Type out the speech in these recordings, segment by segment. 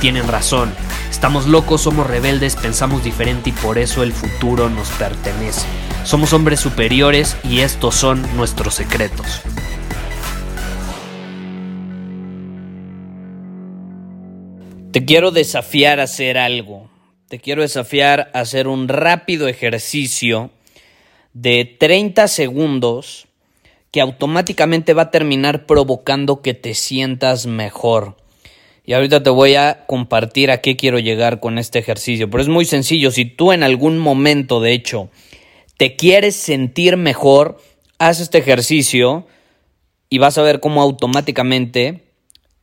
tienen razón. Estamos locos, somos rebeldes, pensamos diferente y por eso el futuro nos pertenece. Somos hombres superiores y estos son nuestros secretos. Te quiero desafiar a hacer algo. Te quiero desafiar a hacer un rápido ejercicio de 30 segundos que automáticamente va a terminar provocando que te sientas mejor. Y ahorita te voy a compartir a qué quiero llegar con este ejercicio. Pero es muy sencillo. Si tú en algún momento, de hecho, te quieres sentir mejor, haz este ejercicio y vas a ver cómo automáticamente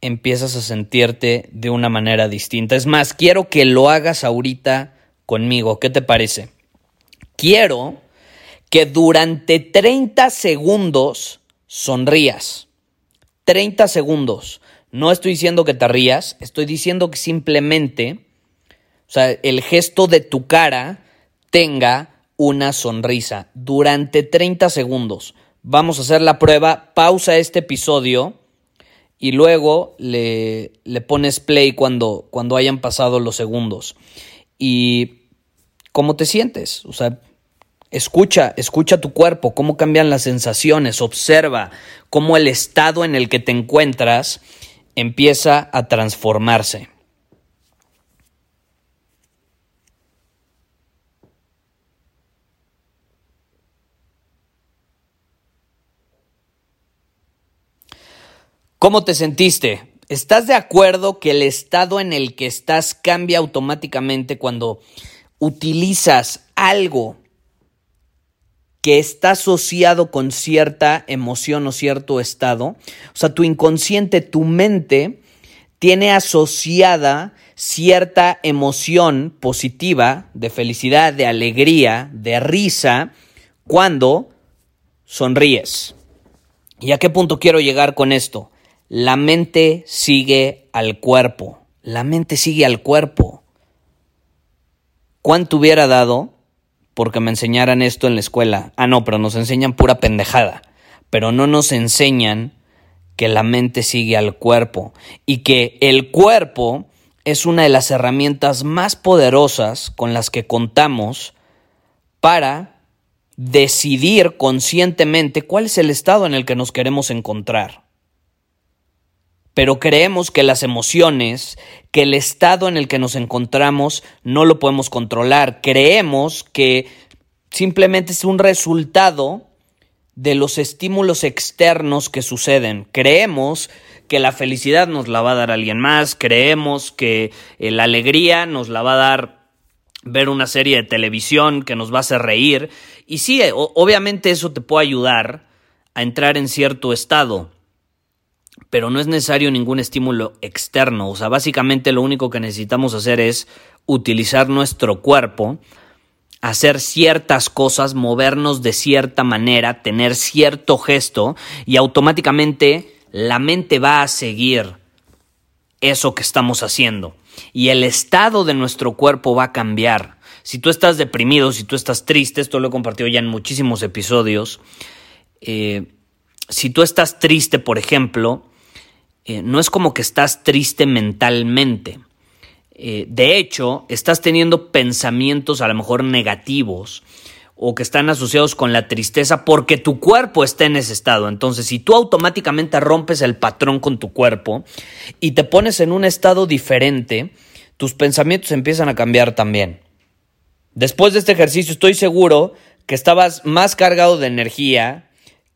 empiezas a sentirte de una manera distinta. Es más, quiero que lo hagas ahorita conmigo. ¿Qué te parece? Quiero que durante 30 segundos sonrías. 30 segundos. No estoy diciendo que te rías, estoy diciendo que simplemente, o sea, el gesto de tu cara tenga una sonrisa durante 30 segundos. Vamos a hacer la prueba, pausa este episodio y luego le, le pones play cuando, cuando hayan pasado los segundos. Y cómo te sientes, o sea, escucha, escucha tu cuerpo, cómo cambian las sensaciones, observa cómo el estado en el que te encuentras empieza a transformarse. ¿Cómo te sentiste? ¿Estás de acuerdo que el estado en el que estás cambia automáticamente cuando utilizas algo que está asociado con cierta emoción o cierto estado? O sea, tu inconsciente, tu mente, tiene asociada cierta emoción positiva, de felicidad, de alegría, de risa, cuando sonríes. ¿Y a qué punto quiero llegar con esto? La mente sigue al cuerpo. La mente sigue al cuerpo. ¿Cuánto hubiera dado porque me enseñaran esto en la escuela? Ah, no, pero nos enseñan pura pendejada. Pero no nos enseñan que la mente sigue al cuerpo y que el cuerpo es una de las herramientas más poderosas con las que contamos para decidir conscientemente cuál es el estado en el que nos queremos encontrar pero creemos que las emociones, que el estado en el que nos encontramos no lo podemos controlar. Creemos que simplemente es un resultado de los estímulos externos que suceden. Creemos que la felicidad nos la va a dar alguien más, creemos que eh, la alegría nos la va a dar ver una serie de televisión que nos va a hacer reír. Y sí, obviamente eso te puede ayudar a entrar en cierto estado pero no es necesario ningún estímulo externo. O sea, básicamente lo único que necesitamos hacer es utilizar nuestro cuerpo, hacer ciertas cosas, movernos de cierta manera, tener cierto gesto y automáticamente la mente va a seguir eso que estamos haciendo. Y el estado de nuestro cuerpo va a cambiar. Si tú estás deprimido, si tú estás triste, esto lo he compartido ya en muchísimos episodios, eh, si tú estás triste, por ejemplo, eh, no es como que estás triste mentalmente. Eh, de hecho, estás teniendo pensamientos a lo mejor negativos o que están asociados con la tristeza porque tu cuerpo está en ese estado. Entonces, si tú automáticamente rompes el patrón con tu cuerpo y te pones en un estado diferente, tus pensamientos empiezan a cambiar también. Después de este ejercicio estoy seguro que estabas más cargado de energía,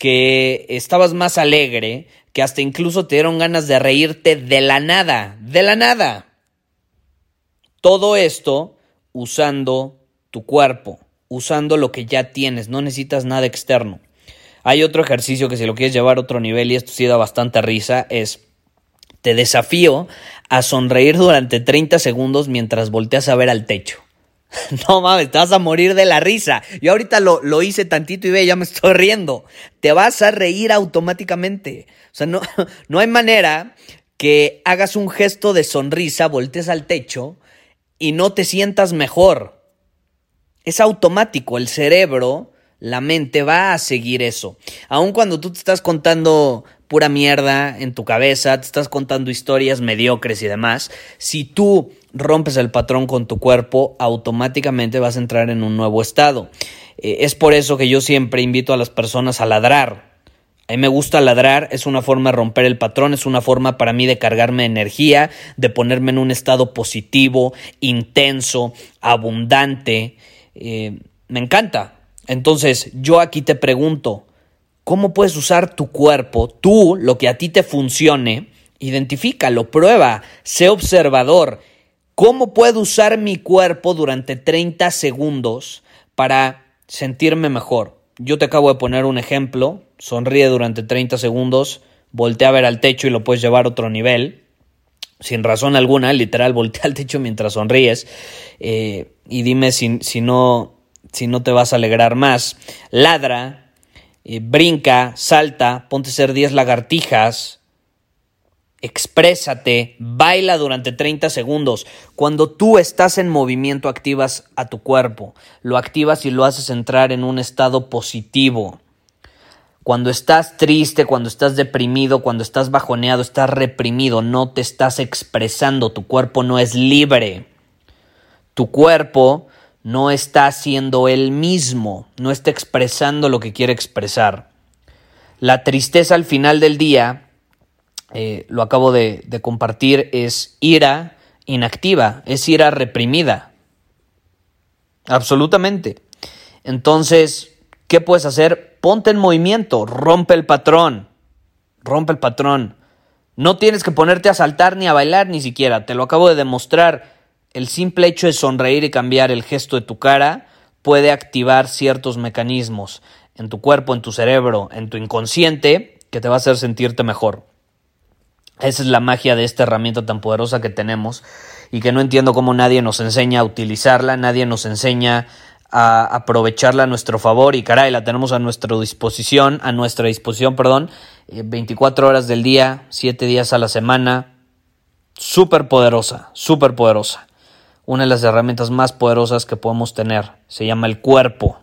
que estabas más alegre, que hasta incluso te dieron ganas de reírte de la nada, de la nada. Todo esto usando tu cuerpo, usando lo que ya tienes, no necesitas nada externo. Hay otro ejercicio que si lo quieres llevar a otro nivel y esto sí da bastante risa, es te desafío a sonreír durante 30 segundos mientras volteas a ver al techo. No mames, te vas a morir de la risa. Yo ahorita lo, lo, hice tantito y ve, ya me estoy riendo. Te vas a reír automáticamente. O sea, no, no hay manera que hagas un gesto de sonrisa, voltees al techo y no te sientas mejor. Es automático, el cerebro, la mente va a seguir eso. Aun cuando tú te estás contando pura mierda en tu cabeza, te estás contando historias mediocres y demás, si tú rompes el patrón con tu cuerpo, automáticamente vas a entrar en un nuevo estado. Eh, es por eso que yo siempre invito a las personas a ladrar. A mí me gusta ladrar, es una forma de romper el patrón, es una forma para mí de cargarme energía, de ponerme en un estado positivo, intenso, abundante. Eh, me encanta. Entonces, yo aquí te pregunto, ¿cómo puedes usar tu cuerpo, tú, lo que a ti te funcione? Identifícalo, prueba, sé observador ¿Cómo puedo usar mi cuerpo durante 30 segundos para sentirme mejor? Yo te acabo de poner un ejemplo. Sonríe durante 30 segundos, voltea a ver al techo y lo puedes llevar a otro nivel. Sin razón alguna, literal, voltea al techo mientras sonríes. Eh, y dime si, si, no, si no te vas a alegrar más. Ladra, eh, brinca, salta, ponte a hacer 10 lagartijas exprésate, baila durante 30 segundos. Cuando tú estás en movimiento activas a tu cuerpo, lo activas y lo haces entrar en un estado positivo. Cuando estás triste, cuando estás deprimido, cuando estás bajoneado, estás reprimido, no te estás expresando, tu cuerpo no es libre. Tu cuerpo no está siendo él mismo, no está expresando lo que quiere expresar. La tristeza al final del día eh, lo acabo de, de compartir, es ira inactiva, es ira reprimida. Absolutamente. Entonces, ¿qué puedes hacer? Ponte en movimiento, rompe el patrón, rompe el patrón. No tienes que ponerte a saltar ni a bailar ni siquiera, te lo acabo de demostrar. El simple hecho de sonreír y cambiar el gesto de tu cara puede activar ciertos mecanismos en tu cuerpo, en tu cerebro, en tu inconsciente, que te va a hacer sentirte mejor. Esa es la magia de esta herramienta tan poderosa que tenemos y que no entiendo cómo nadie nos enseña a utilizarla, nadie nos enseña a aprovecharla a nuestro favor y caray, la tenemos a nuestra disposición, a nuestra disposición, perdón, 24 eh, horas del día, 7 días a la semana. Súper poderosa, súper poderosa. Una de las herramientas más poderosas que podemos tener se llama el cuerpo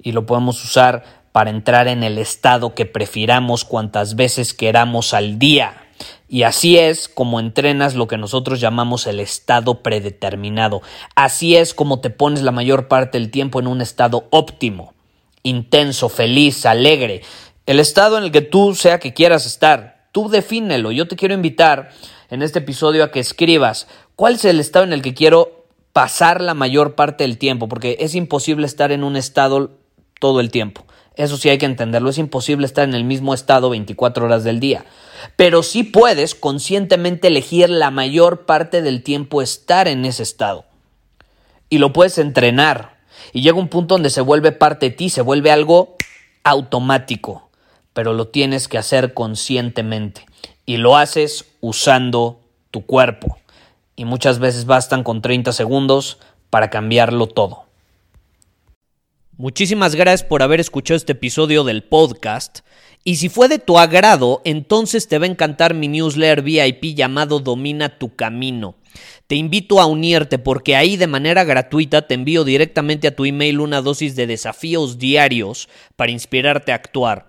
y lo podemos usar para entrar en el estado que prefiramos cuantas veces queramos al día. Y así es como entrenas lo que nosotros llamamos el estado predeterminado. Así es como te pones la mayor parte del tiempo en un estado óptimo, intenso, feliz, alegre. El estado en el que tú sea que quieras estar, tú defínelo. Yo te quiero invitar en este episodio a que escribas cuál es el estado en el que quiero pasar la mayor parte del tiempo, porque es imposible estar en un estado todo el tiempo. Eso sí hay que entenderlo, es imposible estar en el mismo estado 24 horas del día. Pero sí puedes conscientemente elegir la mayor parte del tiempo estar en ese estado. Y lo puedes entrenar. Y llega un punto donde se vuelve parte de ti, se vuelve algo automático. Pero lo tienes que hacer conscientemente. Y lo haces usando tu cuerpo. Y muchas veces bastan con 30 segundos para cambiarlo todo. Muchísimas gracias por haber escuchado este episodio del podcast. Y si fue de tu agrado, entonces te va a encantar mi newsletter VIP llamado Domina tu Camino. Te invito a unirte porque ahí de manera gratuita te envío directamente a tu email una dosis de desafíos diarios para inspirarte a actuar.